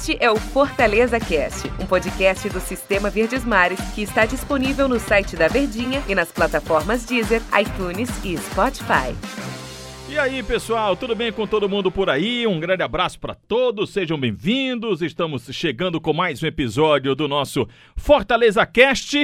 Este é o Fortaleza Cast, um podcast do Sistema Verdes Mares que está disponível no site da Verdinha e nas plataformas Deezer, iTunes e Spotify. E aí, pessoal, tudo bem com todo mundo por aí? Um grande abraço para todos, sejam bem-vindos. Estamos chegando com mais um episódio do nosso Fortaleza Cast.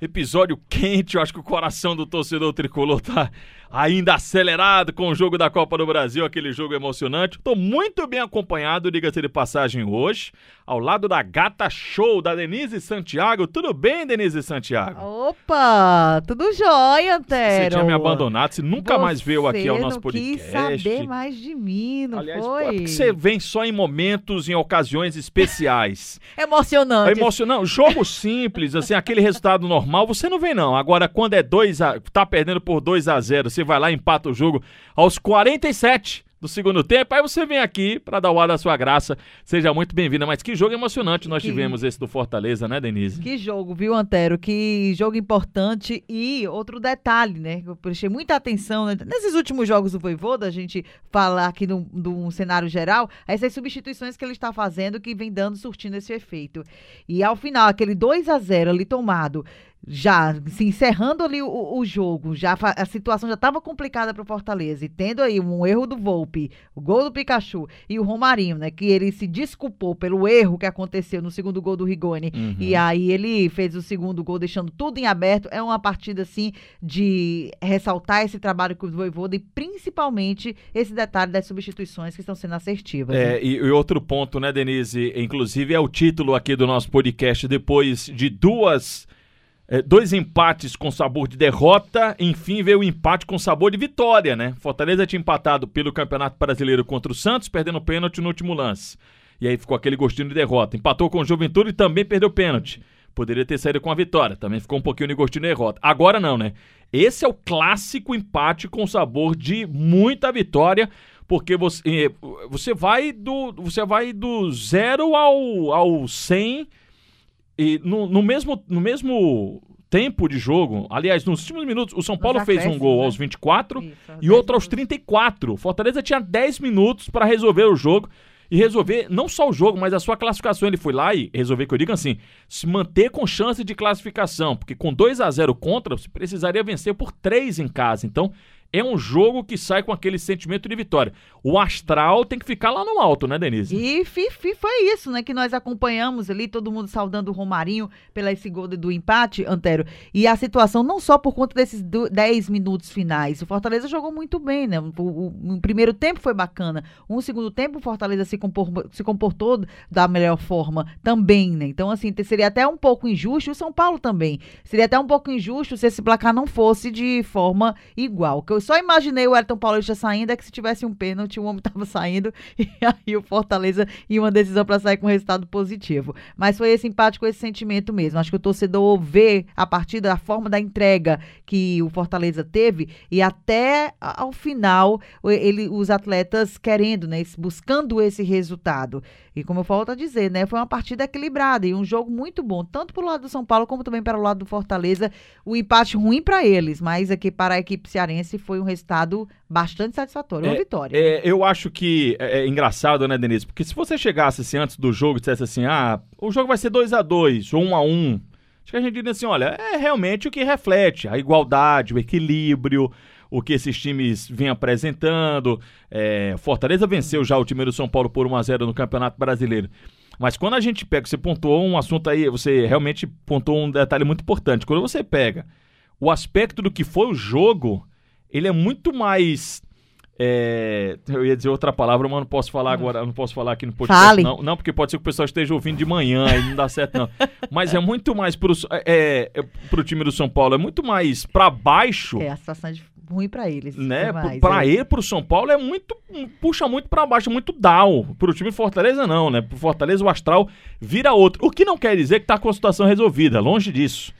Episódio quente, eu acho que o coração do torcedor tricolor tá ainda acelerado com o jogo da Copa do Brasil, aquele jogo emocionante. Estou muito bem acompanhado, diga-se de passagem, hoje, ao lado da gata show da Denise Santiago. Tudo bem, Denise Santiago? Opa, tudo jóia, Antero. Você tinha me abandonado, você nunca você mais veio aqui ao nosso não podcast. quis saber mais de mim, não Aliás, foi? é porque você vem só em momentos, em ocasiões especiais. Emocionante. É emocionante. Jogo simples, assim, aquele resultado normal, você não vem, não. Agora, quando é 2 a tá perdendo por 2 a 0 você vai lá e empata o jogo aos 47 do segundo tempo, aí você vem aqui para dar o ar da sua graça. Seja muito bem-vinda. Mas que jogo emocionante nós Que- tivemos esse do Fortaleza, né, Denise? Que jogo, viu, Antero? Que jogo importante. E outro detalhe, né? Eu prestei muita atenção né? nesses últimos jogos do Voivoda, a gente falar aqui num, num cenário geral, essas substituições que ele está fazendo que vem dando, surtindo esse efeito. E ao final, aquele 2 a 0 ali tomado, já se encerrando ali o, o jogo, já a situação já estava complicada para o Fortaleza e tendo aí um erro do Volpe, o gol do Pikachu e o Romarinho, né, que ele se desculpou pelo erro que aconteceu no segundo gol do Rigoni Uhum. e aí ele fez o segundo gol deixando tudo em aberto. É uma partida assim de ressaltar esse trabalho que o Voivoda e principalmente esse detalhe das substituições que estão sendo assertivas. né? É, e, e outro ponto, né, Denise? Inclusive é o título aqui do nosso podcast, depois de duas. É, dois empates com sabor de derrota, enfim veio o empate com sabor de vitória, né? Fortaleza tinha empatado pelo Campeonato Brasileiro contra o Santos, perdendo pênalti no último lance. E aí ficou aquele gostinho de derrota. Empatou com o Juventude e também perdeu pênalti. Poderia ter saído com a vitória, também ficou um pouquinho de gostinho de derrota. Agora não, né? Esse é o clássico empate com sabor de muita vitória, porque você, eh, você vai do você vai do zero ao, ao 100 e no, no mesmo no mesmo tempo de jogo. Aliás, nos últimos minutos, o São Paulo fez um gol né? aos 24 Isso, às e outro aos vezes- 34. Fortaleza tinha 10 minutos para resolver o jogo e resolver não só o jogo, mas a sua classificação. Ele foi lá e resolver que eu digo assim, se manter com chance de classificação, porque com 2 a 0 contra, você precisaria vencer por 3 em casa. Então, é um jogo que sai com aquele sentimento de vitória. O astral tem que ficar lá no alto, né, Denise? E Fifi foi isso, né? Que nós acompanhamos ali, todo mundo saudando o Romarinho pela esse gol do empate, Antero. E a situação, não só por conta desses do- 10 minutos finais. O Fortaleza jogou muito bem, né? O, o- o primeiro tempo foi bacana. Um segundo tempo, o Fortaleza se, compor- se comportou da melhor forma também, né? Então, assim, seria até um pouco injusto, o São Paulo também. Seria até um pouco injusto se esse placar não fosse de forma igual. Que eu só imaginei o Elton Paulista saindo é que se tivesse um pênalti, o homem tava saindo e aí o Fortaleza ia uma decisão para sair com resultado positivo. Mas foi esse empate com esse sentimento mesmo. Acho que o torcedor vê a partir da forma da entrega que o Fortaleza teve e até ao final ele, os atletas querendo, né, buscando esse resultado. E como eu volto a dizer, né, foi uma partida equilibrada e um jogo muito bom, tanto para o lado do São Paulo como também para o lado do Fortaleza. O empate ruim para eles, mas aqui para a equipe cearense foi um resultado bastante satisfatório, uma vitória. É, eu acho que é, é engraçado, né, Denise? Porque se você chegasse assim antes do jogo e dissesse assim, ah, o jogo vai ser 2 a 2 ou 1 a 1 acho que a gente diria assim, olha, é realmente o que reflete a igualdade, o equilíbrio, o que esses times vêm apresentando. É, Fortaleza venceu já o time do São Paulo por 1 a 0 no Campeonato Brasileiro. Mas quando a gente pega, você pontuou um assunto aí, você realmente pontuou um detalhe muito importante. Quando você pega o aspecto do que foi o jogo, ele é muito mais. É, eu ia dizer outra palavra, mas não posso falar agora, não posso falar aqui no podcast. Fale. Não, não, porque pode ser que o pessoal esteja ouvindo de manhã e não dá certo, não. Mas é muito mais pro, é, é, pro time do São Paulo, é muito mais pra baixo. É, a situação é de- ruim para eles. Né? demais, Pra é. ele, pro São Paulo, é muito. Puxa muito pra baixo, muito down. Pro time Fortaleza, não, né? Pro Fortaleza, o astral vira outro. O que não quer dizer que tá com a situação resolvida, longe disso.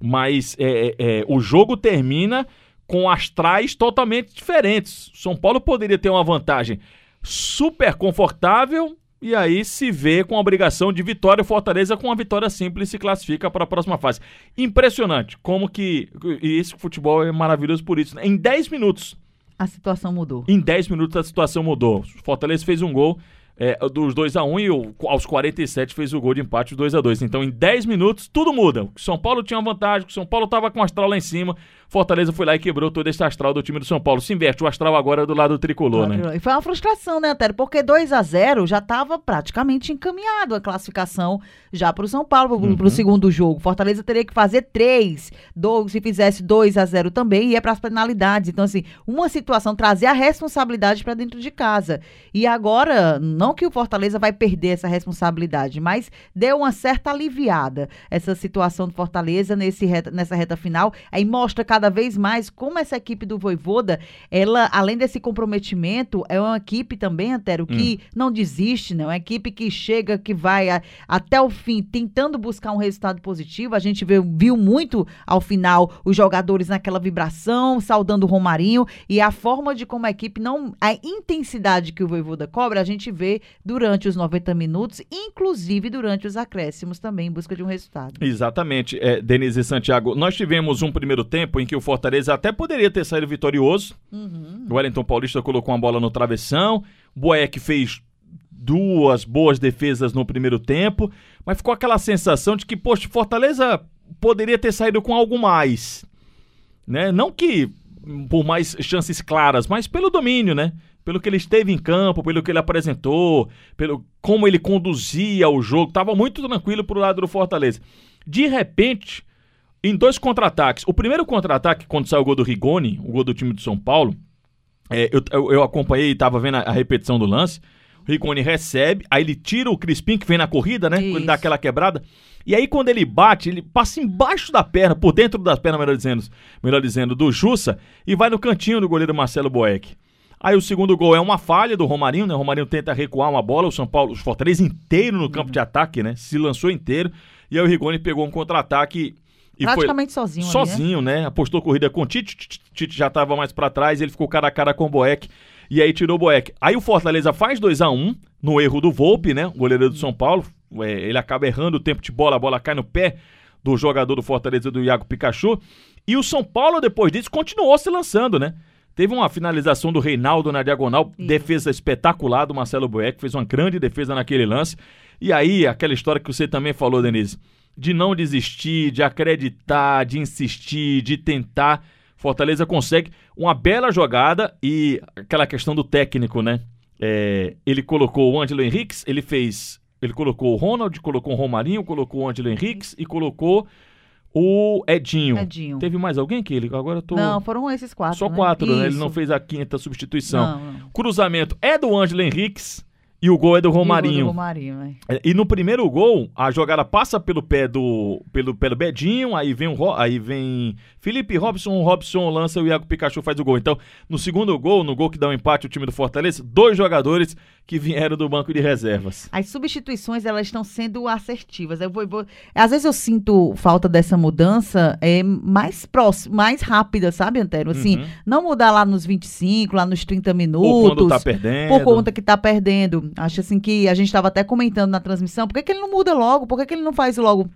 Mas é, é, é, o jogo termina com astrais totalmente diferentes. São Paulo poderia ter uma vantagem super confortável e aí se vê com a obrigação de vitória. O Fortaleza com uma vitória simples se classifica para a próxima fase. Impressionante como que e esse futebol é maravilhoso por isso. né? Em 10 minutos, A situação mudou. em 10 minutos a situação mudou. O Fortaleza fez um gol, é, dos 2 a 1 um, e o, aos 47 fez o gol de empate 2 a 2 Então, em 10 minutos, tudo muda. O São Paulo tinha uma vantagem, o São Paulo estava com o astral lá em cima. Fortaleza foi lá e quebrou todo esse astral do time do São Paulo. Se inverte o astral agora do lado tricolor, né? E foi uma frustração, né, Antero? Porque 2 a 0 já estava praticamente encaminhado a classificação já para o São Paulo, para o uhum. segundo jogo. Fortaleza teria que fazer 3. Do, se fizesse 2 a 0 também, ia para as penalidades. Então, assim, uma situação trazer a responsabilidade para dentro de casa. E agora, não que o Fortaleza vai perder essa responsabilidade, mas deu uma certa aliviada essa situação do Fortaleza nesse reta, nessa reta final. Aí mostra cada vez mais como essa equipe do Voivoda, ela, além desse comprometimento, é uma equipe também, Antero, que hum. não desiste, né? Uma equipe que chega, que vai a, até o fim, tentando buscar um resultado positivo. A gente viu, viu muito ao final os jogadores naquela vibração, saudando o Romarinho e a forma de como a equipe não. A intensidade que o Voivoda cobra, a gente vê durante os 90 minutos, inclusive durante os acréscimos também, em busca de um resultado. Exatamente, é, Denise e Santiago. Nós tivemos um primeiro tempo em que o Fortaleza até poderia ter saído vitorioso. Uhum. O Wellington Paulista colocou uma bola no travessão. Boeck fez duas boas defesas no primeiro tempo, mas ficou aquela sensação de que, poxa, Fortaleza poderia ter saído com algo mais. Né? Não que por mais chances claras, mas pelo domínio, né? Pelo que ele esteve em campo, pelo que ele apresentou, pelo como ele conduzia o jogo, estava muito tranquilo pro lado do Fortaleza. De repente, em dois contra-ataques. O primeiro contra-ataque, quando saiu o gol do Rigoni, o gol do time do São Paulo, é, eu, eu, eu, acompanhei e estava vendo a, a, repetição do lance. O Rigoni recebe, aí ele tira o Crispim que vem na corrida, né? Isso. Quando ele dá aquela quebrada. E aí, quando ele bate, ele passa embaixo da perna, por dentro das pernas, melhor dizendo, melhor dizendo, do Jussa, e vai no cantinho do goleiro Marcelo Boeck. Aí o segundo gol é uma falha do Romarinho, né? O Romarinho tenta recuar uma bola, o São Paulo, o Fortaleza inteiro no campo uhum. de ataque, né? Se lançou inteiro. E aí o Rigoni pegou um contra-ataque e Praticamente sozinho. Sozinho, ali, né? né? Apostou corrida com o Tite, Tite já estava mais para trás, ele ficou cara a cara com o Boeck e aí tirou o Boeck. Aí o Fortaleza faz 2 a 1 um, no erro do Volpe, né? O goleiro do São Paulo. É, ele acaba errando o tempo de bola, a bola cai no pé do jogador do Fortaleza, do Iago Pikachu. E o São Paulo, depois disso, continuou se lançando, né? Teve uma finalização do Reinaldo na diagonal, Sim. defesa espetacular do Marcelo Boeck, fez uma grande defesa naquele lance. E aí, aquela história que você também falou, Denise, de não desistir, de acreditar, de insistir, de tentar. Fortaleza consegue uma bela jogada e aquela questão do técnico, né? É, ele colocou o Ângelo Henriques, ele fez. Ele colocou o Ronald, colocou o Romarinho, colocou o Ângelo Henriques e colocou o Edinho. Edinho. Teve mais alguém que ele? Agora eu tô. Não, foram esses quatro. Só né? quatro, né? Ele não fez a quinta substituição. Não, não. Cruzamento é do Ângelo Henriques. E o gol é do Romarinho. E, do Romarinho, é. e no primeiro gol, a jogada passa pelo pé do. pelo, pelo Bedinho, aí vem o aí vem Felipe Robson, o Robson lança e o Iago Pikachu faz o gol. Então, no segundo gol, no gol que dá um empate o time do Fortaleza, dois jogadores que vieram do banco de reservas. As substituições, elas estão sendo assertivas. Eu vou, vou... Às vezes eu sinto falta dessa mudança é, mais próxima, mais rápida, sabe, Antero? Assim, uhum. não mudar lá nos 25, lá nos 30 minutos. Por quando tá perdendo. Por conta que tá perdendo. Acho assim que a gente estava até comentando na transmissão, por que, que ele não muda logo? Por que, que ele não faz logo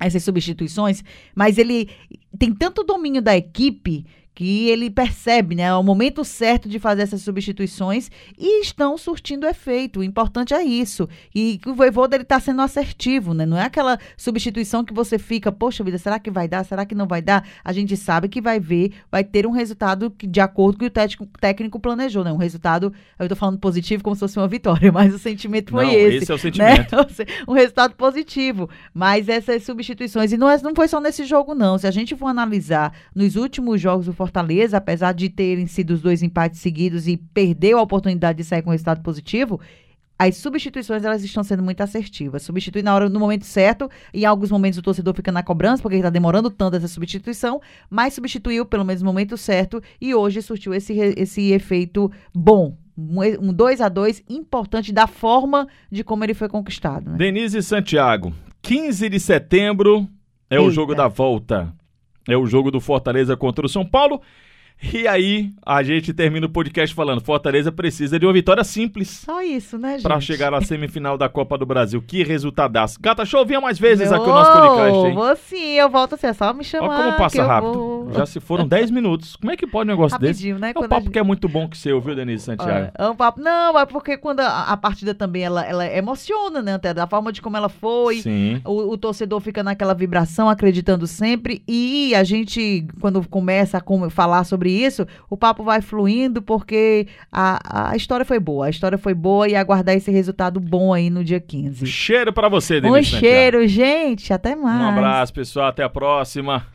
essas substituições? Mas ele tem tanto domínio da equipe que ele percebe, né, é o momento certo de fazer essas substituições e estão surtindo efeito. O importante é isso. E o Voivoda ele está sendo assertivo, né? Não é aquela substituição que você fica, poxa vida, será que vai dar? Será que não vai dar? A gente sabe que vai ver, vai ter um resultado que, de acordo com o que o técnico, técnico planejou, né? Um resultado, eu estou falando positivo como se fosse uma vitória, mas o sentimento foi não, esse. Esse é o né? sentimento. Né? Um resultado positivo. Mas essas substituições, e não, é, não foi só nesse jogo, não. Se a gente for analisar nos últimos jogos do Fortaleza, apesar de terem sido os dois empates seguidos e perdeu a oportunidade de sair com resultado positivo, as substituições elas estão sendo muito assertivas. Substitui na hora, no momento certo, em alguns momentos o torcedor fica na cobrança, porque está demorando tanto essa substituição, mas substituiu pelo menos no momento certo e hoje surtiu esse, esse efeito bom. Um 2 a 2 importante da forma de como ele foi conquistado. Né? Denise Santiago, 15 de setembro é Eita. o jogo da volta. É o jogo do Fortaleza contra o São Paulo. E aí, a gente termina o podcast falando: Fortaleza precisa de uma vitória simples Só isso, né, gente? para chegar à semifinal da Copa do Brasil. Que resultadaço. Gata Show, venha mais vezes Meu, aqui no nosso podcast, hein? Vou sim, eu volto assim, é só me chamar. Olha como passa rápido. vou. Já se foram 10 minutos. Como é que pode um negócio desse? Rapidinho, né? É um papo gente- que é muito bom que seu, viu, Denise Santiago? Olha, é um papo. Não, é porque quando a, a partida também ela, ela emociona, né, até da forma de como ela foi. Sim. O, o torcedor fica naquela vibração, acreditando sempre. E a gente, quando começa a falar sobre isso, o papo vai fluindo, porque a, a história foi boa. A história foi boa e aguardar esse resultado bom aí no dia 15. Cheiro para você, Denise Um cheiro, gente. Até mais. Um abraço, pessoal. Até a próxima.